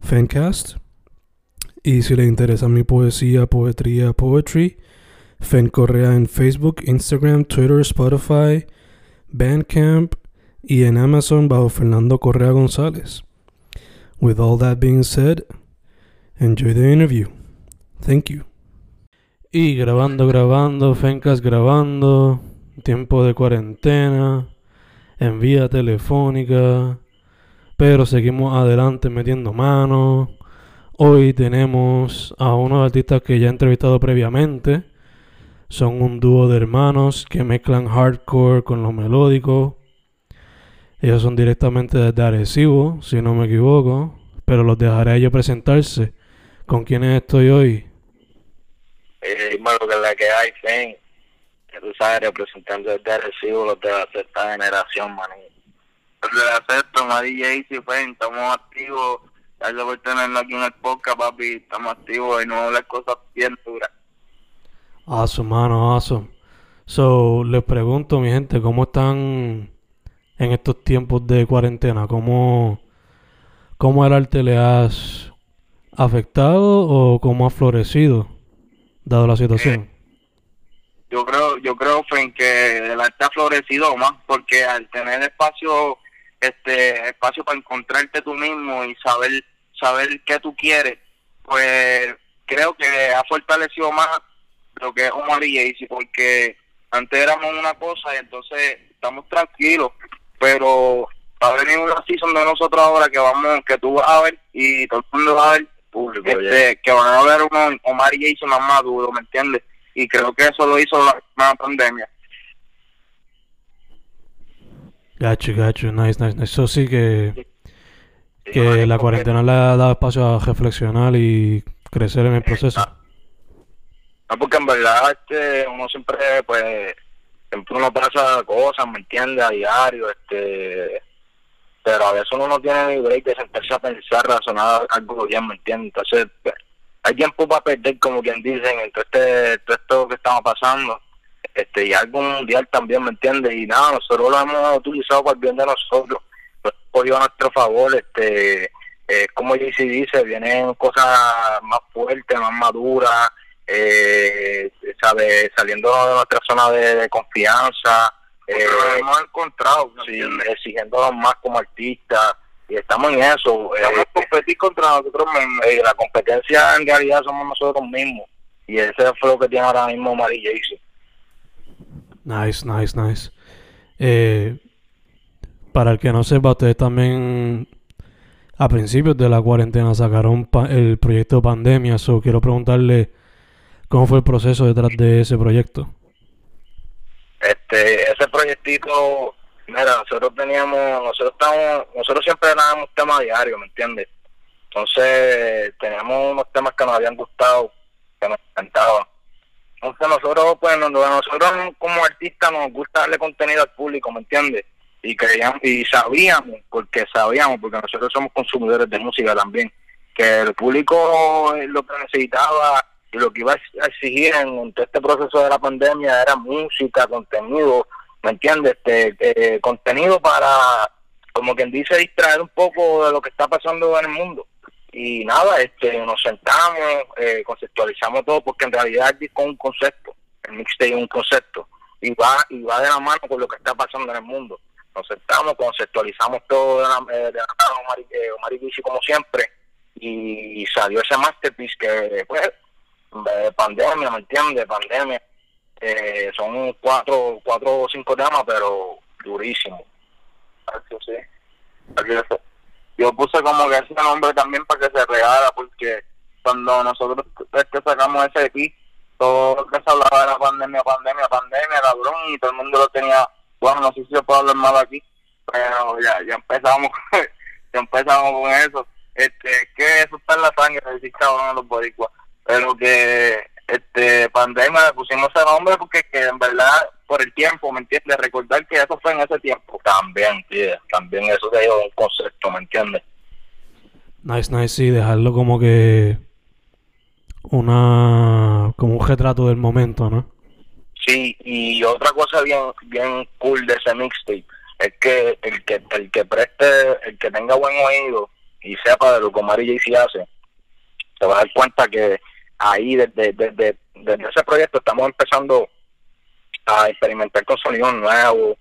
Fancast. Y si le interesa mi poesía, poetría, poetry, Fen Correa en Facebook, Instagram, Twitter, Spotify, Bandcamp y en Amazon bajo Fernando Correa González. With all that being said, enjoy the interview. Thank you. Y grabando, grabando, Fencast grabando, tiempo de cuarentena, en vía telefónica, pero seguimos adelante metiendo manos. Hoy tenemos a unos artistas que ya he entrevistado previamente. Son un dúo de hermanos que mezclan hardcore con lo melódico. Ellos son directamente desde Arecibo, si no me equivoco. Pero los dejaré a ellos presentarse. ¿Con quiénes estoy hoy? Eh, bueno, que la que hay, Fen, que tú sabes, representando desde Arecibo, los de la sexta generación, man. De la sexta, Mari Jaycee, Fen, estamos activos. Gracias por tenerlo aquí en el podcast, papi. Estamos activos y no hablar cosas bien duras. Awesome, mano, awesome. So, les pregunto, mi gente, ¿cómo están en estos tiempos de cuarentena? ¿Cómo, cómo el arte le has afectado o cómo ha florecido, dado la situación? Yo creo, yo creo, Fen, que el arte ha florecido más porque al tener espacio, este, espacio para encontrarte tú mismo y saber, saber qué tú quieres, pues creo que ha fortalecido más lo que es Omar y Jaycee, porque antes éramos una cosa y entonces estamos tranquilos, pero va a venir una season de nosotros ahora que vamos, que tú vas a ver y todo el mundo va a ver, Público, este, que van a ver unos Omar y Jaycee más maduros, ¿me entiendes? Y creo que eso lo hizo la, la pandemia. Gacho, gacho, nice, nice, nice. Eso sí que, Sí, que la cuarentena le ha dado espacio a reflexionar y crecer en el proceso. No, porque en verdad este, uno siempre, pues, siempre uno pasa cosas, ¿me entiendes? A diario, este, pero a veces uno no tiene ni break de sentarse a pensar, razonar algo bien, ¿me entiendes? Entonces, pues, hay tiempo para perder, como quien dicen, entre este, todo esto que estamos pasando, este, y algo mundial también, ¿me entiendes? Y nada, nosotros lo hemos utilizado para el bien de nosotros, lo hemos cogido a nuestro favor, este, eh, como JC dice, vienen cosas más fuertes, más maduras, eh, sabe, saliendo de nuestra zona de, de confianza, eh, hemos encontrado, sí, exigiéndonos más como artistas, y estamos en eso. Eh, competir contra nosotros mismos, la competencia en realidad somos nosotros mismos, y ese fue lo que tiene ahora mismo Mari Jaycee. Nice, nice, nice. Eh, para el que no sepa, ustedes también a principios de la cuarentena sacaron el proyecto Pandemia. So quiero preguntarle cómo fue el proceso detrás de ese proyecto. este ese proyectito mira nosotros teníamos nosotros estamos nosotros siempre dábamos temas diarios me entiendes entonces teníamos unos temas que nos habían gustado que nos encantaban entonces nosotros pues nos- nosotros como artistas nos gusta darle contenido al público me entiendes y creíamos y sabíamos porque sabíamos porque nosotros somos consumidores de música también que el público eh, lo que necesitaba y lo que iba a exigir en, en todo este proceso de la pandemia era música, contenido, ¿me entiendes? Este, eh, contenido para, como quien dice, distraer un poco de lo que está pasando en el mundo. Y nada, este, nos sentamos, eh, conceptualizamos todo, porque en realidad el disco es un concepto, el mixtape es un concepto, y va, y va de la mano con lo que está pasando en el mundo. Nos sentamos, conceptualizamos todo de la, eh, mano, Omar, eh, y Bici como siempre, y salió ese masterpiece que pues de pandemia, ¿me entiendes? Pandemia. Eh, son cuatro, cuatro o cinco temas, pero durísimo. sí. Yo puse como que ese nombre también para que se regala, porque cuando nosotros este, sacamos ese EP, todo lo que se hablaba de la pandemia, pandemia, pandemia, cabrón, y todo el mundo lo tenía, bueno, no sé si se puede hablar mal aquí, pero ya, ya empezamos, ya empezamos con eso. Este, que eso está en la sangre, decir cabrón a los boricuas, pero que este pandemia le pusimos ese nombre porque que en verdad por el tiempo, ¿me entiendes? Recordar que eso fue en ese tiempo. También, tío, también eso te dio un concepto, ¿me entiendes? Nice, nice, sí, dejarlo como que una como un retrato del momento, ¿no? Sí, y otra cosa bien bien cool de ese mixtape es que el que el que preste, el que tenga buen oído y sepa de lo que Omar y hace, se va a dar cuenta que ahí desde, desde, desde ese proyecto estamos empezando a experimentar con sonidos nuevos.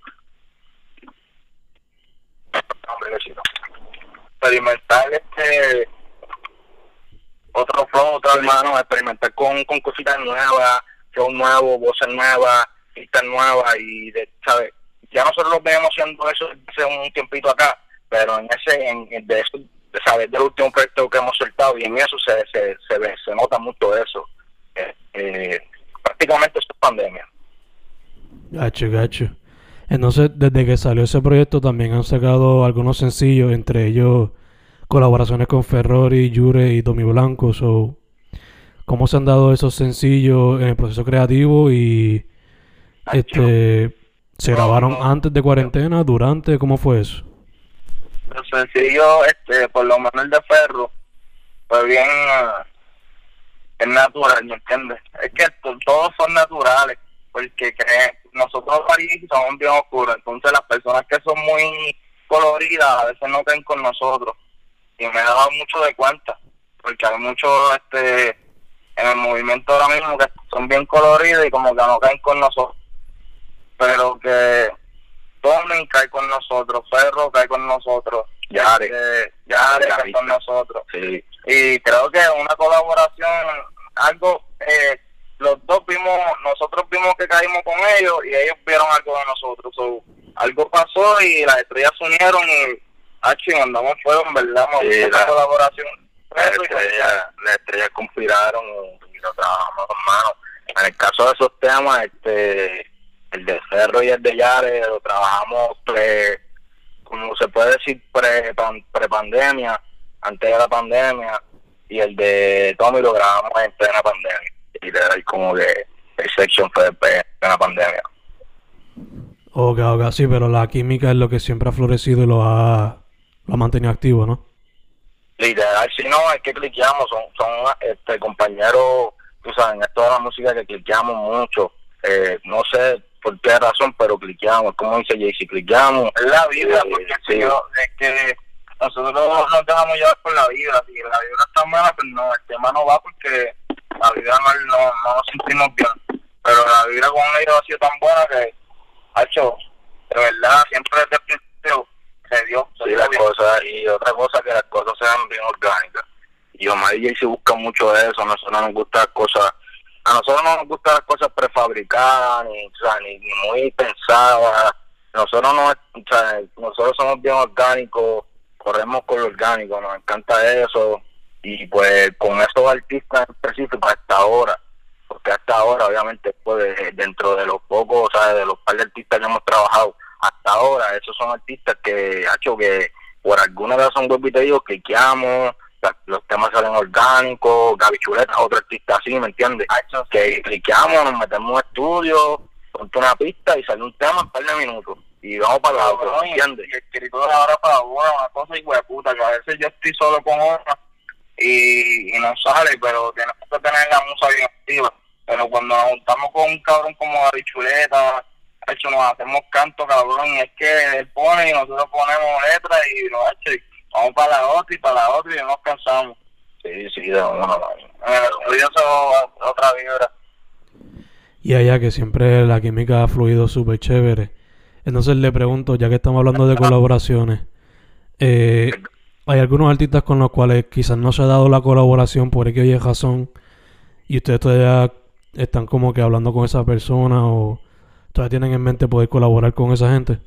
Experimentar este otro flow, otro hermano, experimentar con, con cositas nuevas, show nuevo, voces nuevas, pistas nuevas y de, ¿sabes? Ya nosotros lo vemos haciendo eso hace un tiempito acá, pero en ese, en, de eso, ¿sabes? Del último proyecto que hemos soltado y en eso se, se, se ve, se nota mucho eso. Eh, eh, prácticamente esto es pandemia. Gacho, gacho. Entonces, desde que salió ese proyecto también han sacado algunos sencillos, entre ellos colaboraciones con Ferrari, Jure y Tommy Blanco. So, ¿Cómo se han dado esos sencillos en el proceso creativo y este se grabaron antes de cuarentena, durante, cómo fue eso? Los sencillos, este, por lo menos el de Ferro, fue bien uh, es natural, ¿me entiendes? Es que todos son naturales, porque nosotros París somos bien oscuros, entonces las personas que son muy coloridas a veces no caen con nosotros y me he dado mucho de cuenta, porque hay muchos este, en el movimiento ahora mismo que son bien coloridos y como que no caen con nosotros. Pero que Cae con nosotros, Ferro cae con nosotros, Yare, eh, Yare cae con nosotros. Sí. Y creo que una colaboración, algo, eh, los dos vimos, nosotros vimos que caímos con ellos y ellos vieron algo de nosotros. algo pasó y las estrellas se unieron y Hachi, mandamos fuego, en verdad, sí, la, colaboración. Las estrellas, conspiraron y lo trabajamos con manos. En el caso de esos temas, este el de Cerro y el de Yare lo trabajamos pre, como se puede decir, pre, pre pandemia, antes de la pandemia, y el de Tommy lo grabamos en plena pandemia. Y como que el section fue en plena pandemia. Ok, ok, sí, pero la química es lo que siempre ha florecido y lo ha lo ha mantenido activo, ¿no? Literal, si no, es que cliqueamos, son, son este, compañeros, tú sabes, en esto de la música que cliqueamos mucho, eh, no sé por qué razón, pero cliqueamos, como dice Jaycee, cliqueamos. Es la vida, eh, porque sí. es que nosotros nos dejamos llevar por la vida, si la vida está mala, pues no, el tema no va porque la vida no, no, no nos sentimos bien, pero la vida con ellos ha sido tan buena que, ha hecho, de verdad, siempre desde el principio se dio. sí, las cosas, y otra cosa que las cosas sean bien orgánicas. Y Omar y se busca mucho de eso, nosotros no nos gustan las cosas, a nosotros no nos gustan las cosas prefabricadas, ni, ni, muy pensadas. Nosotros no, nosotros somos bien orgánicos, corremos con lo orgánico, nos encanta eso. Y pues con esos artistas en específico hasta ahora, porque hasta ahora obviamente pues dentro de los pocos, o sea, de los par de artistas que hemos trabajado, hasta ahora esos son artistas que ha hecho que por alguna razón vuelvo y te digo cliqueamos los temas salen orgánicos Gaby Chuleta otro artista así ¿me entiendes? que cliqueamos nos metemos en estudio ponte una pista y sale un tema en un par de minutos y vamos para la otra ¿entiendes? y escrito de ahora para una, una cosa y puta que a veces yo estoy solo con otra y, y no sale pero tenemos que tener la musa bien activa pero cuando nos juntamos con un cabrón como Gaby Chuleta hecho nos hacemos canto cabrón y es que él pone y nosotros ponemos letras y nos hecho vamos para la otra y para la otra y no nos cansamos. Sí sí de una otra vibra. Y allá que siempre la química ha fluido súper chévere. Entonces le pregunto ya que estamos hablando de colaboraciones eh, hay algunos artistas con los cuales quizás no se ha dado la colaboración por que oye razón y ustedes todavía están como que hablando con esa persona o todavía tienen en mente poder colaborar con esa gente.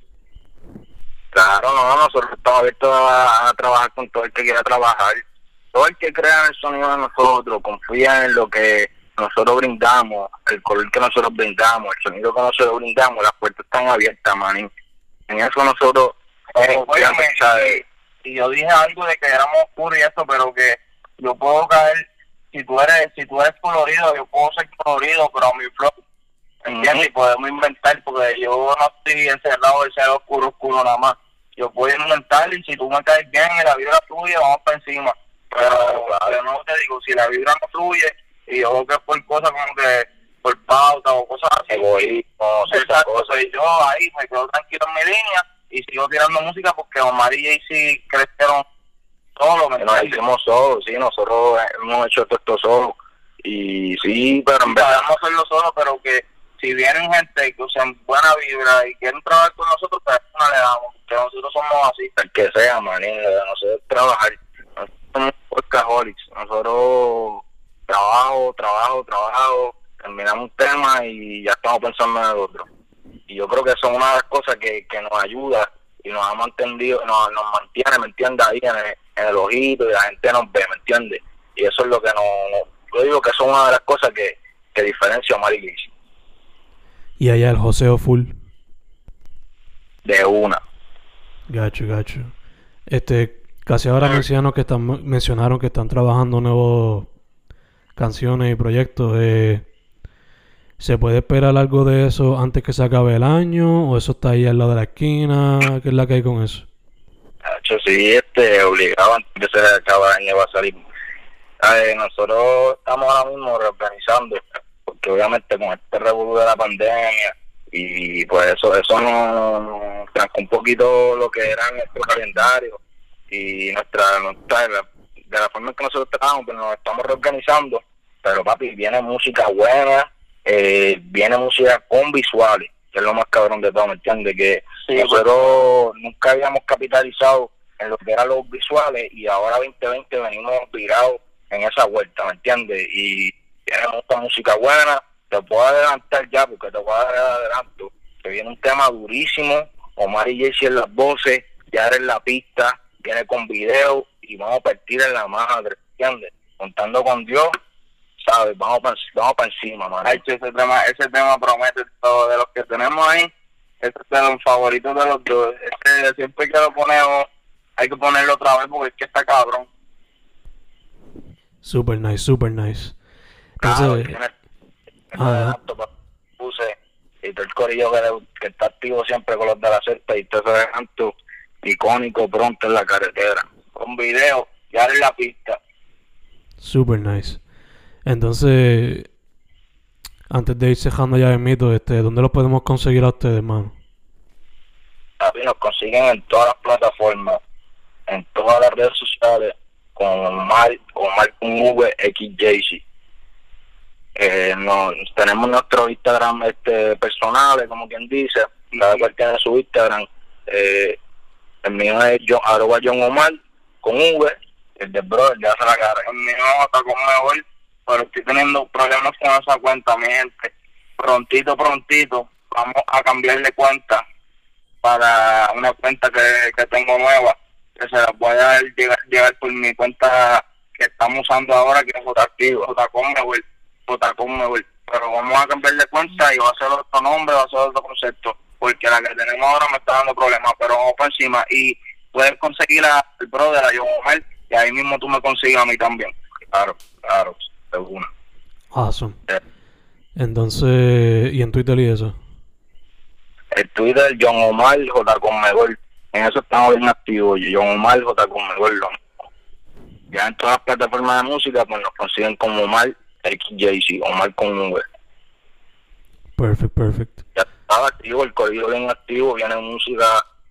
Claro, no, nosotros estamos abiertos a, trabajar con todo el que quiera trabajar. Todo el que crea en el sonido de nosotros, confía en lo que nosotros brindamos, el color que nosotros brindamos, el sonido que nosotros brindamos, las puertas están abiertas, man. En eso nosotros... Eh, y yo dije algo de que éramos oscuros y esto, pero que yo puedo caer, si tú eres si tú eres colorido, yo puedo ser colorido, pero a mi flow, ¿entiendes? Y podemos inventar, porque yo no estoy encerrado de ser oscuro, oscuro nada más. Yo puedo inventar y si tú me caes bien y la vibra fluye, vamos para encima. Pero yo no te digo, si la vibra no fluye, y yo creo que es por cosas como que por pauta o cosas así. Egoísmo, Exacto, cosas. y yo ahí me quedo tranquilo en mi línea y sigo tirando música porque Omar y Jay crecieron solo. Nos hicimos solos, sí, nosotros hemos hecho todo esto solo. Y sí, pero en verdad. Podemos hacerlo solo, pero que si vienen gente que usan buena vibra y quieren trabajar con nosotros, pues no le damos. Que nosotros somos así. El que sea, manín, nosotros trabajar. Nosotros somos workaholics. Nosotros trabajo, trabajo, trabajo, terminamos un tema y ya estamos pensando en el otro. Y yo creo que es una de las cosas que, que nos ayuda y nos ha mantenido, nos, nos mantiene, ¿me entiendes? Ahí en el, ojito y la gente nos ve, ¿me entiendes? Y eso es lo que nos, yo digo que es una de las cosas que, que diferencia a Mari Y allá el joseo full. De una. Gacho, gacho. Este, casi ahora mencionaron que están, mencionaron que están trabajando nuevos canciones y proyectos. Eh, ¿Se puede esperar algo de eso antes que se acabe el año? ¿O eso está ahí al lado de la esquina? ¿Qué es la que hay con eso? Hecho, sí, este, obligado antes que se acabe el año va a salir. nosotros estamos ahora mismo reorganizando, porque obviamente con este revuelo de la pandemia y pues eso eso nos trancó un poquito lo que era nuestro calendario y nuestra, nuestra de la forma en que nosotros trabajamos, pues nos estamos reorganizando pero papi, viene música buena, eh, viene música con visuales, que es lo más cabrón de todo, ¿me entiendes? Que nosotros nunca habíamos capitalizado en lo que eran los visuales y ahora 2020 venimos virados en esa vuelta, ¿me entiendes? Y tiene mucha música buena, te puedo adelantar ya porque te puedo dar adelanto, que viene un tema durísimo, Omar y Jesse en las voces, ya en la pista, viene con video y vamos a partir en la madre, ¿entiendes? Contando con Dios ¿sabes? Vamos para vamos pa encima, man. ese tema, ese tema promete todo de los que tenemos ahí. Ese es de los favoritos de los dos. Ese, siempre que lo ponemos, hay que ponerlo otra vez porque es que está cabrón. Super nice, super nice. Entonces, claro, puse y todo el corillo que, está activo siempre con los de la secta y todo ese canto icónico pronto en la carretera. Con video, ya en la pista. Super nice. Entonces, antes de ir cejando ya el mito, este, ¿dónde lo podemos conseguir a ustedes, hermano? Nos consiguen en todas las plataformas, en todas las redes sociales, con Mar, con Mar Eh, tenemos nuestro Instagram este personal, como quien dice, cada cual tiene su Instagram. Eh, el mío es John, arroba John Omar con V, el de Bro, el de hace la cara. El mío está con mejor pero estoy teniendo problemas con esa cuenta, mi gente. Prontito, prontito, vamos a cambiarle cuenta para una cuenta que, tengo nueva, que se la voy a llegar, llegar por mi cuenta que estamos usando ahora, que es Jactivo, Jcomewell, Jcomewell. Pero vamos a cambiarle cuenta y va a ser otro nombre, va a ser otro concepto, porque la que tenemos ahora me está dando problemas, pero vamos por encima. Y puedes conseguir al brother, a John Omar, y ahí mismo tú me consigues a mí también. Claro, claro alguna. Awesome. Entonces, ¿y en Twitter y eso? El Twitter, John Omar J. Conmebol. En eso estamos bien activos. John Omar J. Conmebol. Ya en todas las plataformas de música, pues nos consiguen como Omar XJC, Omar con V. Perfect, perfect. Ya estaba activo, el corrido bien activo, viene música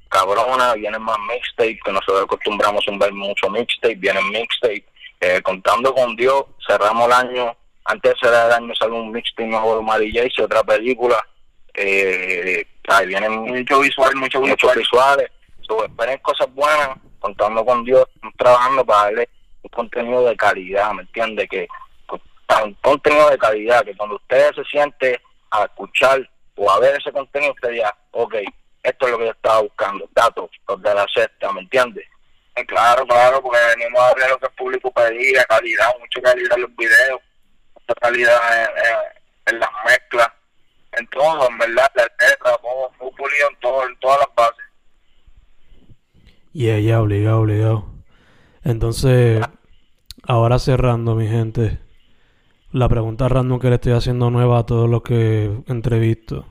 cabrona, viene más mixtape, que nosotros acostumbramos a ver mucho mixtape, viene mixtape eh, contando con Dios, cerramos el año, antes de cerrar el año sale un mixtape nuevo de Mary y otra película, eh, ahí vienen mucho visual, mucho, muchos visuales, So, esperen cosas buenas, contando con Dios, estamos trabajando para darle un contenido de calidad, ¿me entiende? Que un contenido de calidad, que cuando usted se siente a escuchar o a ver ese contenido, usted diga, ok, esto es lo que yo estaba buscando, datos, los de la sexta, ¿me entiende? Eh, Claro, claro, porque venimos a ver lo que el público pedía, calidad, mucha calidad en los videos, mucha calidad en, en- en las mezclas, en todo, en verdad, la letra, todo, muy pulido en, todo, en todas las bases. Yeah, ya, obligado, obligado. Entonces, ahora cerrando, mi gente. La pregunta random que le estoy haciendo nueva a todos los que entrevisto.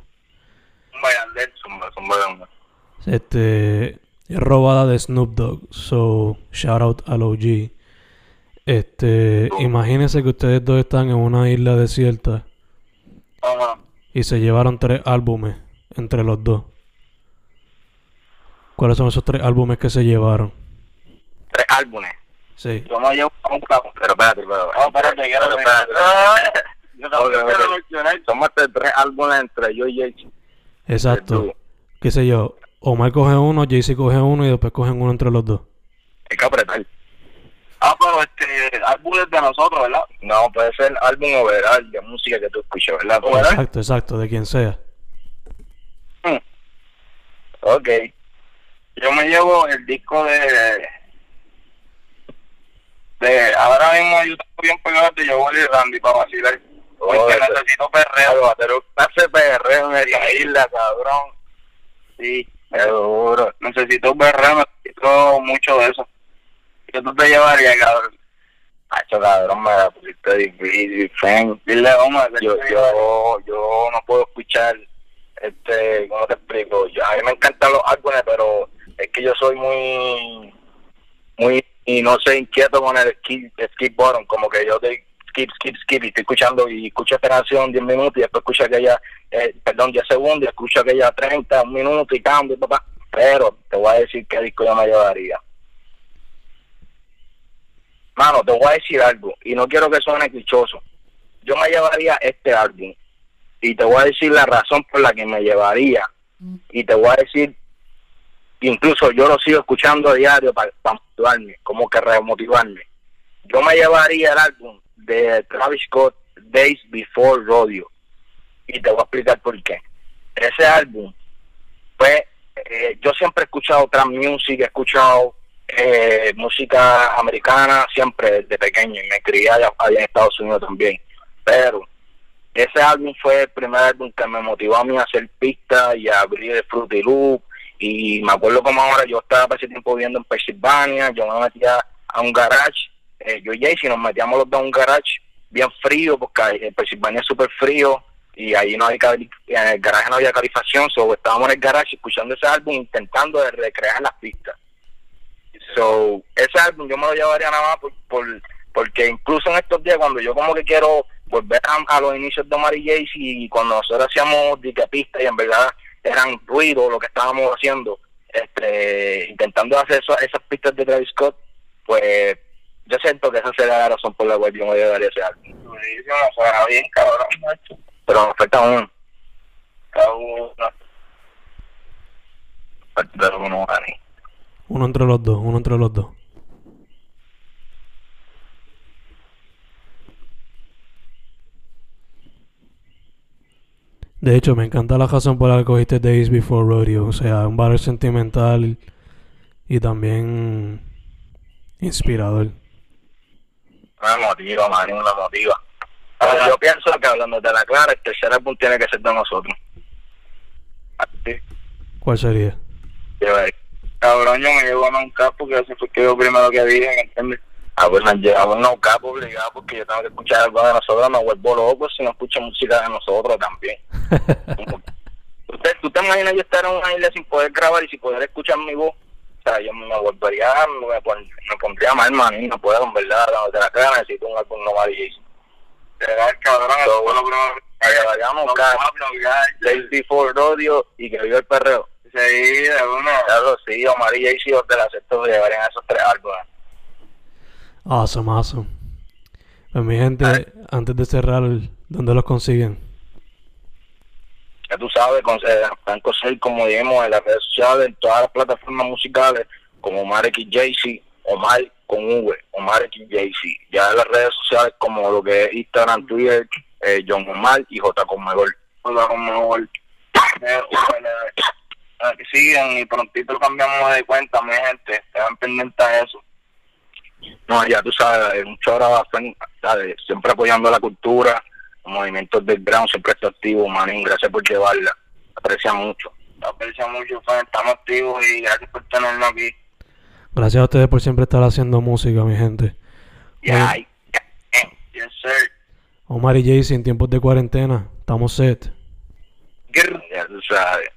Este es robada de Snoop Dogg. So, shout out al OG. Este, imagínense que ustedes dos están en una isla desierta y se llevaron tres álbumes entre los dos. ¿Cuáles son esos tres álbumes que se llevaron? Tres álbumes. Sí. Yo me llevo un capo. Pero espérate, pero, No, espérate, quiero pero espérate. Yo también quiero mencionar. Somos de tres álbumes entre yo y Jay. Exacto. ¿Qué sé yo? Omar coge uno, Jay-Z coge uno y después cogen uno entre los dos. Hay que apretar. Ah, pero este, álbumes de nosotros, ¿verdad? No, puede ser álbum overall de música que tú escuches, ¿verdad? Overall. Exacto, exacto, de quien sea. Ok. Yo me llevo el disco de. De ahora mismo yo estoy bien pegado de Yo y Randy para vacilar. Porque Oh, necesito perreo. Algo, pero hace PR en esta isla, cabrón. Sí, Seguro. necesito perreo, necesito mucho de eso. ¿Qué tú te llevarías, cabrón? Hacho, cabrón, me la pusiste difícil, fan. Dile, Omar, Yo, yo, yo no puedo escuchar, este, ¿cómo te explico? Yo, a mí me encantan los álbumes, pero es que yo soy muy, muy, y no sé, inquieto con el skip, skip button, como que yo te skip, skip, skip, y estoy escuchando, y escucho esta canción 10 minutos, y después escucho aquella, eh, perdón, 10 segundos, y escucho aquella 30, un minuto, y cambio, papá. Pero te voy a decir qué disco yo me llevaría. Mano, te voy a decir algo, y no quiero que suene clichoso. Yo me llevaría este álbum, y te voy a decir la razón por la que me llevaría, y te voy a decir, incluso yo lo sigo escuchando a diario para motivarme, como que remotivarme. Yo me llevaría el álbum de Travis Scott, Days Before Rodeo, y te voy a explicar por qué. Ese álbum, pues, yo siempre he escuchado trap music, he escuchado eh, música americana siempre desde pequeño y me crié allá, allá en Estados Unidos también. Pero ese álbum fue el primer álbum que me motivó a mí a hacer pistas y a abrir el Fruity Loop. Y me acuerdo como ahora yo estaba para ese tiempo viviendo en Pensilvania, yo me metía a un garage, eh, yo y Jaycee nos metíamos los dos a un garage bien frío, porque en Pensilvania es súper frío y ahí no cali- en el garaje no había calefacción, so estábamos en el garage escuchando ese álbum intentando recrear las pistas. So, ese álbum yo me lo llevaría nada más por, por- porque incluso en estos días cuando yo como que quiero volver a, a los inicios de Mary Jaycee y cuando nosotros hacíamos pistas y en verdad eran ruido lo que estábamos haciendo, este, intentando hacer eso- esas pistas de Travis Scott, pues yo siento que esa sería la razón por la cual yo me llevaría ese álbum. Durísimo, suena bien, cabrón, macho. Pero nos falta uno, uno. Uno entre los dos, uno entre los dos. De hecho, me encanta la razón por la que cogiste Days Before Rodeo. O sea, un valor sentimental y también inspirador. Me motiva, man, me motiva. Pero yo pienso que hablando de la clara, el tercer álbum tiene que ser de nosotros. Así, ¿Cuál sería? yo, eh, Cabrón, yo me llevo a un capo que ese fue que yo primero que dije, ¿me entiendes? Ah, pues llevamos a un capo obligado porque yo tengo que escuchar algo de nosotros, me vuelvo loco si no escucho música de nosotros también. ¿Usted, ¿Tú te imaginas yo estar en una isla sin poder grabar y sin poder escuchar mi voz? O sea, yo me volvería, me, pon- me pondría mal, man, y no puedo, en verdad, de la cara necesito un álbum normal y Será el cabrón, eso vamos a bloquear. Days Before Rodeo y que viva el perreo. Sí, de uno. Claro, sí, Omar y Jaycee los de la se llevarían esos tres álbumes. Awesome, awesome. Pues mi gente, antes de cerrar, ¿dónde los consiguen? ya tú sabes, con, eh, están conseguir, como dijimos, en las redes sociales, en todas las plataformas musicales, como Omar XJC, Omar con V, Omar XJC. Ya en las redes sociales, como lo que es Instagram, Twitter, eh, John Omar y J. Conmebol. J. Conmebol. Bueno, eh, que sigan y prontito lo cambiamos de cuenta, mi gente. Estén pendientes a eso. No, ya tú sabes, un chora ¿sabes? siempre apoyando la cultura, los movimientos del ground, siempre está activo, manín, gracias por llevarla, aprecia mucho. Aprecia mucho, fan, estamos activos y gracias por tenernos aquí. Gracias a ustedes por siempre estar haciendo música, mi gente. Ya, Oye, Yes, sir. Omar y Jaycee en tiempos de cuarentena, estamos set. Ya tú sabes.